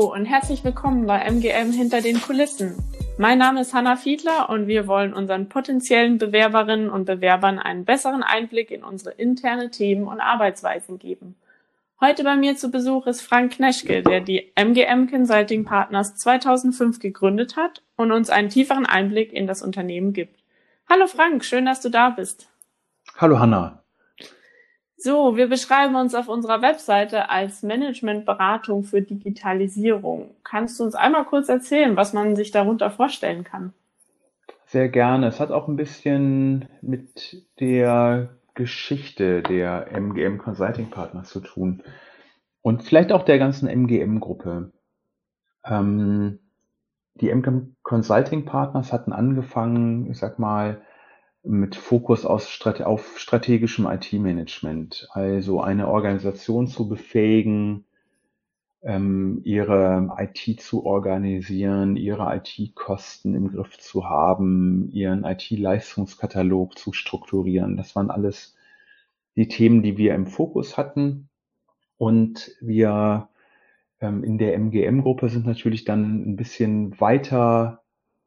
Hallo und herzlich willkommen bei MGM hinter den Kulissen. Mein Name ist Hanna Fiedler und wir wollen unseren potenziellen Bewerberinnen und Bewerbern einen besseren Einblick in unsere interne Themen und Arbeitsweisen geben. Heute bei mir zu Besuch ist Frank Kneschke, der die MGM Consulting Partners 2005 gegründet hat und uns einen tieferen Einblick in das Unternehmen gibt. Hallo Frank, schön, dass du da bist. Hallo Hanna. So, wir beschreiben uns auf unserer Webseite als Managementberatung für Digitalisierung. Kannst du uns einmal kurz erzählen, was man sich darunter vorstellen kann? Sehr gerne. Es hat auch ein bisschen mit der Geschichte der MGM Consulting Partners zu tun und vielleicht auch der ganzen MGM-Gruppe. Ähm, die MGM Consulting Partners hatten angefangen, ich sag mal, mit Fokus Strate auf strategischem IT-Management, also eine Organisation zu befähigen, ähm, ihre IT zu organisieren, ihre IT-Kosten im Griff zu haben, ihren IT-Leistungskatalog zu strukturieren. Das waren alles die Themen, die wir im Fokus hatten. Und wir ähm, in der MGM-Gruppe sind natürlich dann ein bisschen weiter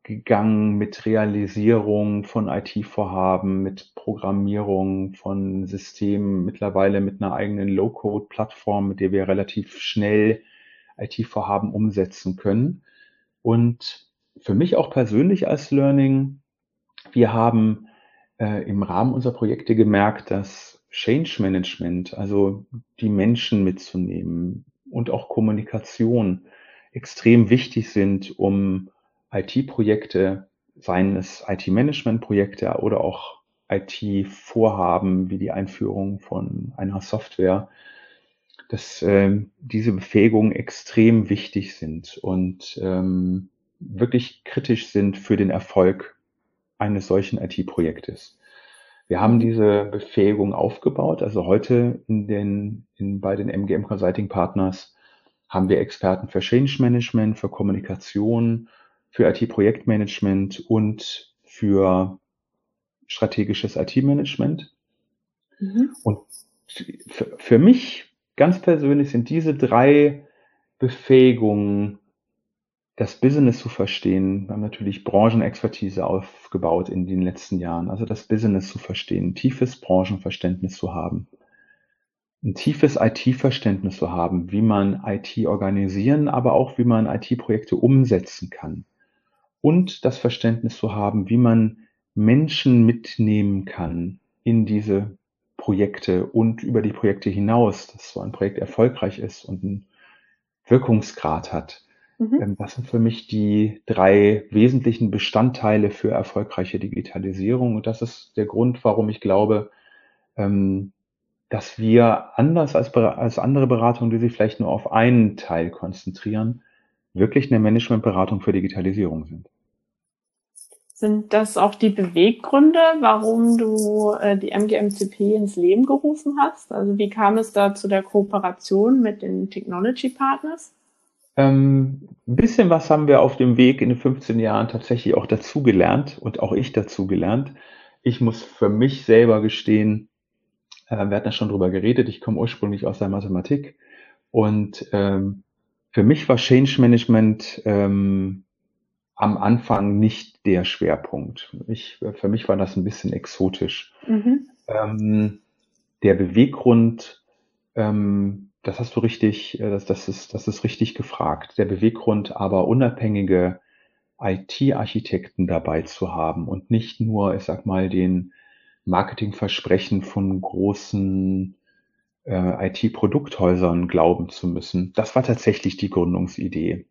gegangen mit Realisierung von IT-Vorhaben, mit Programmierung von Systemen, mittlerweile mit einer eigenen Low-Code-Plattform, mit der wir relativ schnell IT-Vorhaben umsetzen können. Und für mich auch persönlich als Learning, wir haben äh, im Rahmen unserer Projekte gemerkt, dass Change Management, also die Menschen mitzunehmen und auch Kommunikation extrem wichtig sind, um IT-Projekte, seien es IT-Management-Projekte oder auch IT-Vorhaben wie die Einführung von einer Software, dass äh, diese Befähigungen extrem wichtig sind und ähm, wirklich kritisch sind für den Erfolg eines solchen IT-Projektes. Wir haben diese Befähigung aufgebaut. Also heute in den, in, bei den MGM Consulting Partners haben wir Experten für Change Management, für Kommunikation, für IT-Projektmanagement und für strategisches IT-Management. Mhm. Und für, für mich ganz persönlich sind diese drei Befähigungen, das Business zu verstehen. Wir haben natürlich Branchenexpertise aufgebaut in den letzten Jahren. Also das Business zu verstehen, tiefes Branchenverständnis zu haben, ein tiefes IT-Verständnis zu haben, wie man IT organisieren, aber auch wie man IT-Projekte umsetzen kann und das Verständnis zu haben, wie man Menschen mitnehmen kann in diese Projekte und über die Projekte hinaus, dass so ein Projekt erfolgreich ist und einen Wirkungsgrad hat. Mhm. Ähm, das sind für mich die drei wesentlichen Bestandteile für erfolgreiche Digitalisierung. Und das ist der Grund, warum ich glaube, ähm, dass wir anders als, als andere Beratungen, die sich vielleicht nur auf einen Teil konzentrieren, wirklich eine Managementberatung für Digitalisierung sind. Sind das auch die Beweggründe, warum du äh, die MGMCP ins Leben gerufen hast? Also wie kam es da zu der Kooperation mit den Technology Partners? Ähm, ein bisschen was haben wir auf dem Weg in den 15 Jahren tatsächlich auch dazugelernt und auch ich dazugelernt. Ich muss für mich selber gestehen, äh, wir hatten ja schon drüber geredet, ich komme ursprünglich aus der Mathematik und ähm, für mich war Change Management ähm, am Anfang nicht der Schwerpunkt. Ich, für mich war das ein bisschen exotisch. Mhm. Ähm, der Beweggrund, ähm, das hast du richtig, äh, das, das, ist, das ist richtig gefragt. Der Beweggrund, aber unabhängige IT-Architekten dabei zu haben und nicht nur, ich sag mal, den Marketingversprechen von großen äh, IT-Produkthäusern glauben zu müssen. Das war tatsächlich die Gründungsidee.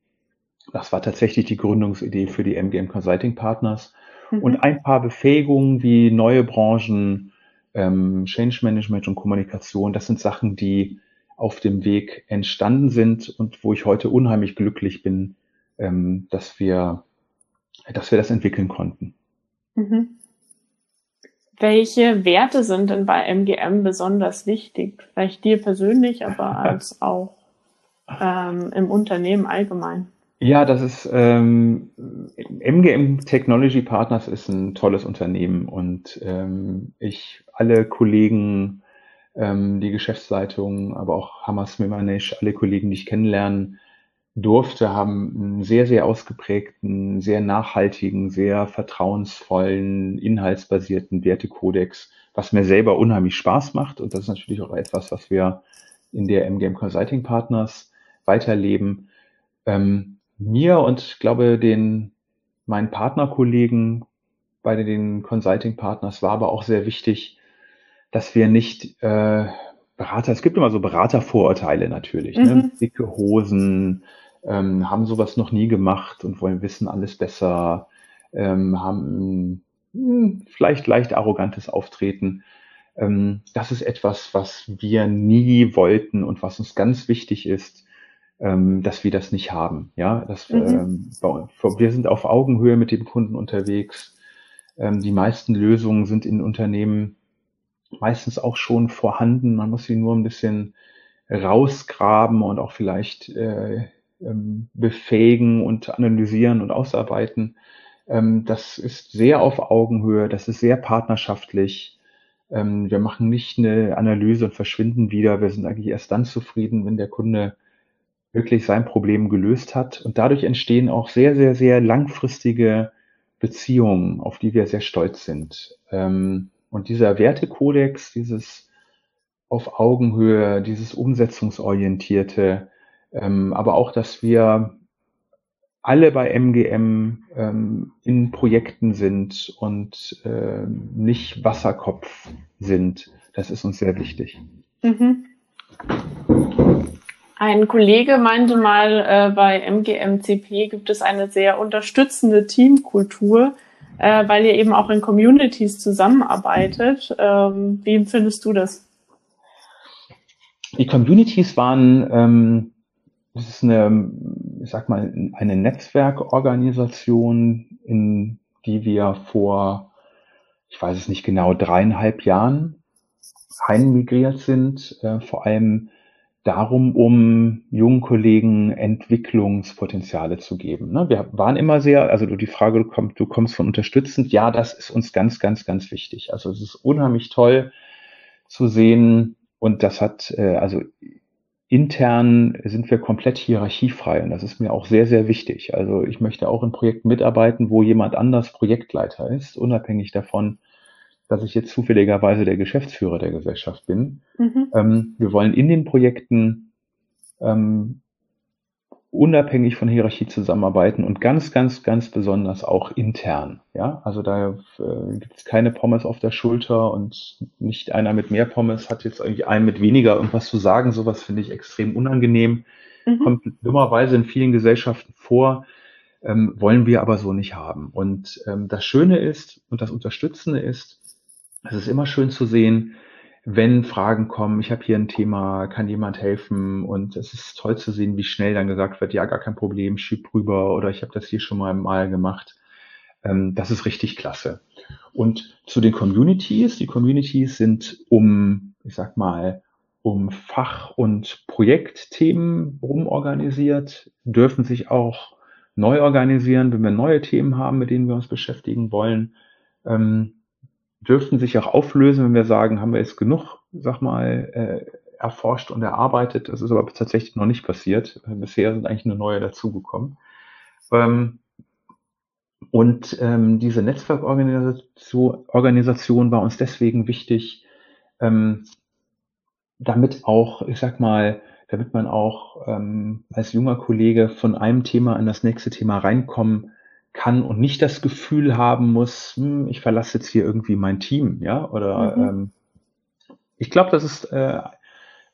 Das war tatsächlich die Gründungsidee für die MGM Consulting Partners. Mhm. Und ein paar Befähigungen wie neue Branchen, ähm, Change Management und Kommunikation, das sind Sachen, die auf dem Weg entstanden sind und wo ich heute unheimlich glücklich bin, ähm, dass wir, dass wir das entwickeln konnten. Mhm. Welche Werte sind denn bei MGM besonders wichtig? Vielleicht dir persönlich, aber als auch ähm, im Unternehmen allgemein? Ja, das ist ähm, MGM Technology Partners ist ein tolles Unternehmen und ähm, ich alle Kollegen, ähm, die Geschäftsleitung, aber auch Hamas Mimanesh, alle Kollegen, die ich kennenlernen, durfte, haben einen sehr, sehr ausgeprägten, sehr nachhaltigen, sehr vertrauensvollen, inhaltsbasierten Wertekodex, was mir selber unheimlich Spaß macht. Und das ist natürlich auch etwas, was wir in der MGM Consulting Partners weiterleben. Ähm, mir und glaube den meinen Partnerkollegen bei den Consulting Partners war aber auch sehr wichtig, dass wir nicht äh, Berater, es gibt immer so Beratervorurteile natürlich, ne? mhm. ne? dicke Hosen, ähm, haben sowas noch nie gemacht und wollen wissen alles besser, ähm, haben mh, hm, vielleicht leicht arrogantes Auftreten. Ähm, das ist etwas, was wir nie wollten und was uns ganz wichtig ist, ähm, dass wir das nicht haben. Ja, dass, mhm. ähm, wir sind auf Augenhöhe mit dem Kunden unterwegs. Ähm, die meisten Lösungen sind in Unternehmen meistens auch schon vorhanden. Man muss sie nur ein bisschen rausgraben und auch vielleicht äh, ähm, befähigen und analysieren und ausarbeiten. Ähm, das ist sehr auf Augenhöhe, das ist sehr partnerschaftlich. Ähm, wir machen nicht eine Analyse und verschwinden wieder. Wir sind eigentlich erst dann zufrieden, wenn der Kunde wirklich sein Problem gelöst hat. Und dadurch entstehen auch sehr, sehr, sehr langfristige Beziehungen, auf die wir sehr stolz sind. Ähm, und dieser Wertekodex, dieses auf Augenhöhe, dieses umsetzungsorientierte, ähm, aber auch, dass wir alle bei MGM ähm, in Projekten sind und äh, nicht Wasserkopf sind. Das ist uns sehr wichtig. Mhm. Ein Kollege meinte mal, äh, bei MGMCP gibt es eine sehr unterstützende Teamkultur, äh, weil ihr eben auch in Communities zusammenarbeitet. Ähm, wie empfindest du das? Die Communities waren ähm, das ist eine, ich sag mal, eine Netzwerkorganisation, in die wir vor, ich weiß es nicht genau, dreieinhalb Jahren einmigriert sind, äh, vor allem darum, um jungen Kollegen Entwicklungspotenziale zu geben. Ne? Wir waren immer sehr, also du die Frage, du kommst, du kommst von unterstützend, ja, das ist uns ganz, ganz, ganz wichtig. Also es ist unheimlich toll zu sehen und das hat, äh, also intern sind wir komplett hierarchiefrei und das ist mir auch sehr, sehr wichtig. Also ich möchte auch in Projekten mitarbeiten, wo jemand anders Projektleiter ist, unabhängig davon, dass ich jetzt zufälligerweise der Geschäftsführer der Gesellschaft bin. Mhm. Ähm, wir wollen in den Projekten ähm, unabhängig von Hierarchie zusammenarbeiten und ganz, ganz, ganz besonders auch intern. Ja, also da äh, gibt es keine Pommes auf der Schulter und nicht einer mit mehr Pommes hat jetzt irgendwie einen mit weniger irgendwas zu sagen. Sowas finde ich extrem unangenehm. Mhm. Kommt dummerweise in vielen Gesellschaften vor, ähm, wollen wir aber so nicht haben. Und ähm, das Schöne ist und das Unterstützende ist, es ist immer schön zu sehen, wenn Fragen kommen, ich habe hier ein Thema, kann jemand helfen? Und es ist toll zu sehen, wie schnell dann gesagt wird, ja, gar kein Problem, schieb rüber oder ich habe das hier schon mal mal gemacht. Ähm, das ist richtig klasse. Und zu den Communities, die Communities sind um, ich sag mal, um Fach- und Projektthemen rumorganisiert, dürfen sich auch neu organisieren, wenn wir neue Themen haben, mit denen wir uns beschäftigen wollen. Ähm, dürften sich auch auflösen, wenn wir sagen, haben wir jetzt genug, sag mal, äh, erforscht und erarbeitet. Das ist aber tatsächlich noch nicht passiert. Bisher sind eigentlich nur neue dazugekommen. Ähm, und ähm, diese Netzwerkorganisation Organisation war uns deswegen wichtig, ähm, damit auch, ich sag mal, damit man auch ähm, als junger Kollege von einem Thema in das nächste Thema reinkommen kann und nicht das Gefühl haben muss, hm, ich verlasse jetzt hier irgendwie mein Team, ja, oder mhm. ähm, ich glaube, das ist äh,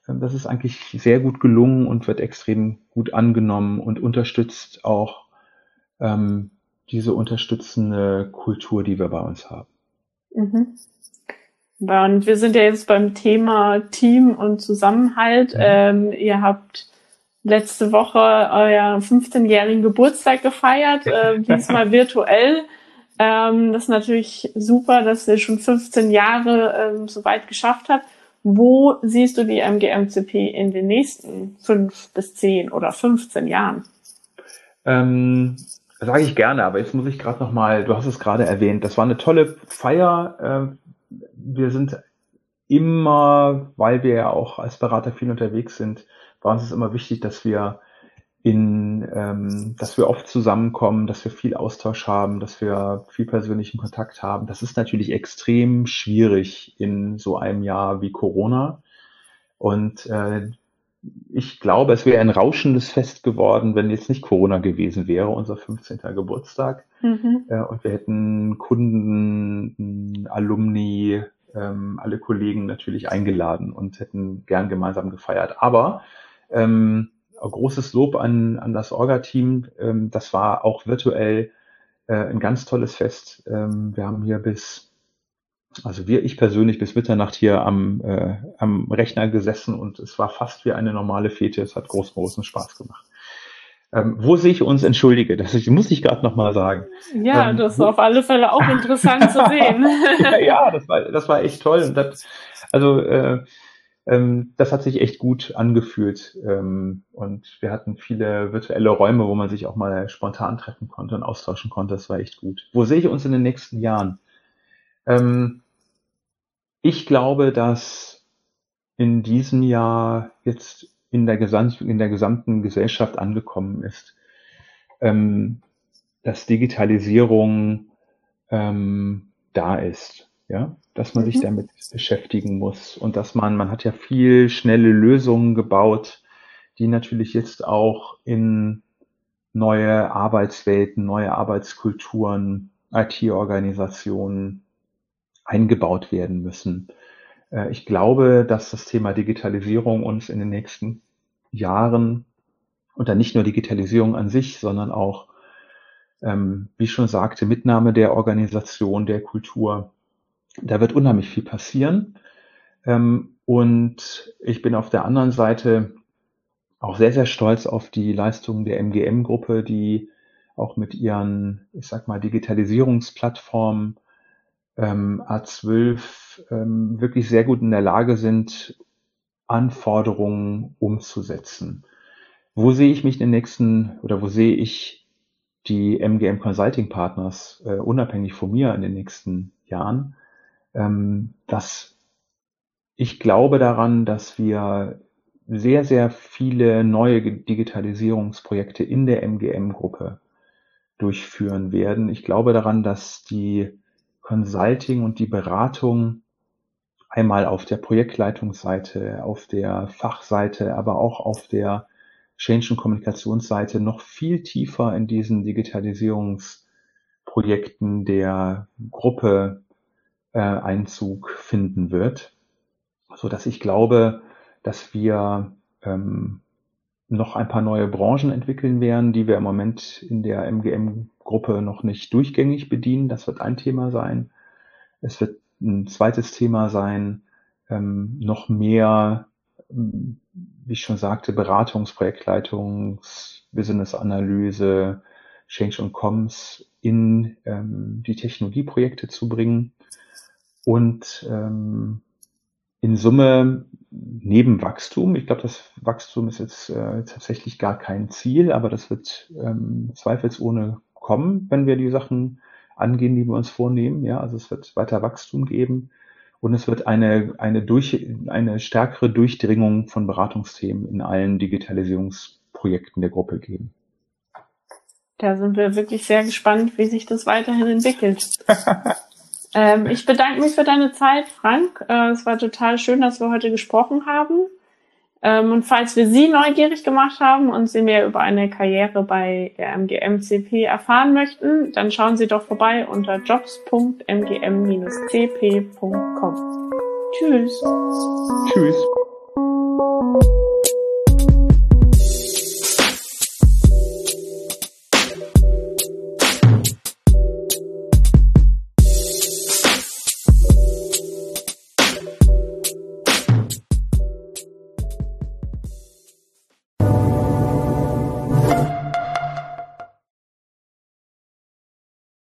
das ist eigentlich sehr gut gelungen und wird extrem gut angenommen und unterstützt auch ähm, diese unterstützende Kultur, die wir bei uns haben. Mhm. Und wir sind ja jetzt beim Thema Team und Zusammenhalt. Mhm. Ähm, ihr habt letzte Woche euer 15-jährigen Geburtstag gefeiert, äh, diesmal virtuell. Ähm, das ist natürlich super, dass ihr schon 15 Jahre ähm, so weit geschafft habt. Wo siehst du die MGMCP in den nächsten fünf bis zehn oder 15 Jahren? Ähm, Sage ich gerne, aber jetzt muss ich gerade noch mal, du hast es gerade erwähnt, das war eine tolle Feier. Ähm, wir sind immer, weil wir ja auch als Berater viel unterwegs sind, war uns es immer wichtig, dass wir in, ähm, dass wir oft zusammenkommen, dass wir viel Austausch haben, dass wir viel persönlichen Kontakt haben. Das ist natürlich extrem schwierig in so einem Jahr wie Corona. Und äh, ich glaube, es wäre ein rauschendes Fest geworden, wenn jetzt nicht Corona gewesen wäre, unser 15. Geburtstag. Mhm. Äh, und wir hätten Kunden, Alumni, ähm, alle Kollegen natürlich eingeladen und hätten gern gemeinsam gefeiert. Aber ähm, großes Lob an, an das Orga-Team. Ähm, das war auch virtuell äh, ein ganz tolles Fest. Ähm, wir haben hier bis also wir, ich persönlich, bis Mitternacht hier am, äh, am Rechner gesessen und es war fast wie eine normale Fete. Es hat großen, großen Spaß gemacht. Ähm, wo sehe ich uns entschuldige? Das muss ich gerade nochmal sagen. Ja, ähm, das ist auf alle Fälle auch interessant zu sehen. ja, ja, das war, das war echt toll. Das, also äh, ähm, das hat sich echt gut angefühlt. Ähm, und wir hatten viele virtuelle Räume, wo man sich auch mal spontan treffen konnte und austauschen konnte. Das war echt gut. Wo sehe ich uns in den nächsten Jahren? Ähm, ich glaube, dass in diesem Jahr jetzt in der, Gesamt, in der gesamten Gesellschaft angekommen ist, ähm, dass Digitalisierung ähm, da ist, ja, dass man mhm. sich damit beschäftigen muss und dass man, man hat ja viel schnelle Lösungen gebaut, die natürlich jetzt auch in neue Arbeitswelten, neue Arbeitskulturen, IT-Organisationen eingebaut werden müssen. Äh, ich glaube, dass das Thema Digitalisierung uns in den nächsten Jahren und dann nicht nur Digitalisierung an sich, sondern auch, ähm, wie ich schon sagte, Mitnahme der Organisation, der Kultur. Da wird unheimlich viel passieren. Ähm, und ich bin auf der anderen Seite auch sehr, sehr stolz auf die Leistungen der MGM-Gruppe, die auch mit ihren, ich sag mal, Digitalisierungsplattformen ähm, A12 ähm, wirklich sehr gut in der Lage sind, Anforderungen umzusetzen. Wo sehe ich mich in den nächsten oder wo sehe ich die MGM Consulting Partners äh, unabhängig von mir in den nächsten Jahren? Ähm, dass ich glaube daran, dass wir sehr, sehr viele neue Digitalisierungsprojekte in der MGM-Gruppe durchführen werden. Ich glaube daran, dass die Consulting und die Beratung einmal auf der Projektleitungsseite, auf der Fachseite, aber auch auf der Change- und Kommunikationsseite noch viel tiefer in diesen Digitalisierungsprojekten der Gruppe äh, Einzug finden wird, so dass ich glaube, dass wir ähm, noch ein paar neue Branchen entwickeln werden, die wir im Moment in der MGM-Gruppe noch nicht durchgängig bedienen. Das wird ein Thema sein. Es wird ein zweites Thema sein, ähm, noch mehr, wie ich schon sagte, Beratungsprojektleitungs, Business-Analyse, Change und Comms in ähm, die Technologieprojekte zu bringen und ähm, in Summe neben Wachstum, ich glaube, das Wachstum ist jetzt äh, tatsächlich gar kein Ziel, aber das wird ähm, zweifelsohne kommen, wenn wir die Sachen angehen, die wir uns vornehmen. Ja, also es wird weiter Wachstum geben und es wird eine, eine, durch, eine stärkere Durchdringung von Beratungsthemen in allen Digitalisierungsprojekten der Gruppe geben. Da sind wir wirklich sehr gespannt, wie sich das weiterhin entwickelt. Ähm, ich bedanke mich für deine Zeit, Frank. Äh, es war total schön, dass wir heute gesprochen haben. Ähm, und falls wir Sie neugierig gemacht haben und Sie mehr über eine Karriere bei der MGM-CP erfahren möchten, dann schauen Sie doch vorbei unter jobs.mgm-cp.com. Tschüss. Tschüss.